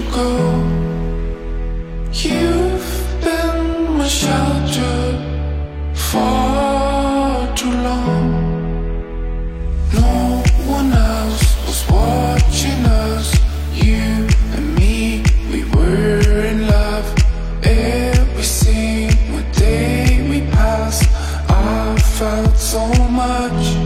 you go. You've been my shelter far too long. No one else was watching us. You and me, we were in love. Every single day we passed, I felt so much.